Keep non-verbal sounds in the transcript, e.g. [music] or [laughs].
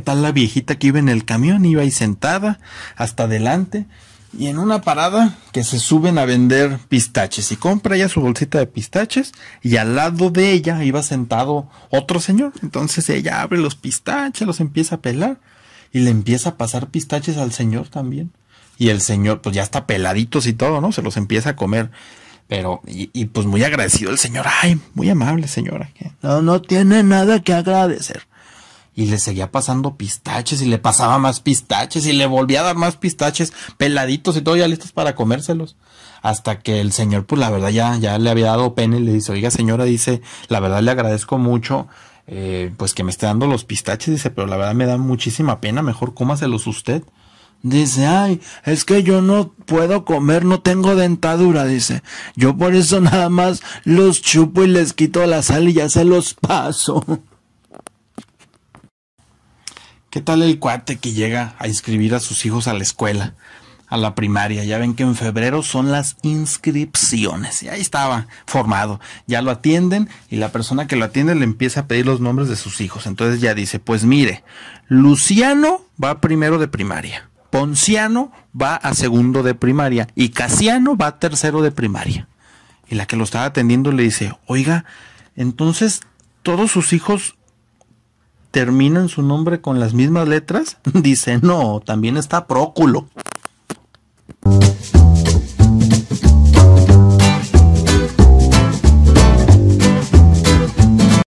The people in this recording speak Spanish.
tal la viejita que iba en el camión, iba ahí sentada hasta adelante y en una parada que se suben a vender pistaches y compra ella su bolsita de pistaches y al lado de ella iba sentado otro señor. Entonces ella abre los pistaches, los empieza a pelar y le empieza a pasar pistaches al señor también. Y el señor pues ya está peladitos y todo, ¿no? Se los empieza a comer. Pero, y, pues muy agradecido el señor. Ay, muy amable señora. No, no tiene nada que agradecer y le seguía pasando pistaches y le pasaba más pistaches y le volvía a dar más pistaches peladitos y todo ya listos para comérselos. Hasta que el señor, pues la verdad ya, ya le había dado pena y le dice, oiga señora, dice, la verdad le agradezco mucho, eh, pues que me esté dando los pistaches, dice, pero la verdad me da muchísima pena, mejor cómaselos usted. Dice, ay, es que yo no puedo comer, no tengo dentadura, dice. Yo por eso nada más los chupo y les quito la sal y ya se los paso. [laughs] ¿Qué tal el cuate que llega a inscribir a sus hijos a la escuela, a la primaria? Ya ven que en febrero son las inscripciones. Y ahí estaba formado. Ya lo atienden y la persona que lo atiende le empieza a pedir los nombres de sus hijos. Entonces ya dice, pues mire, Luciano va primero de primaria. Ponciano va a segundo de primaria y Casiano va a tercero de primaria. Y la que lo estaba atendiendo le dice, oiga, entonces todos sus hijos terminan su nombre con las mismas letras? [laughs] Dice, no, también está Próculo.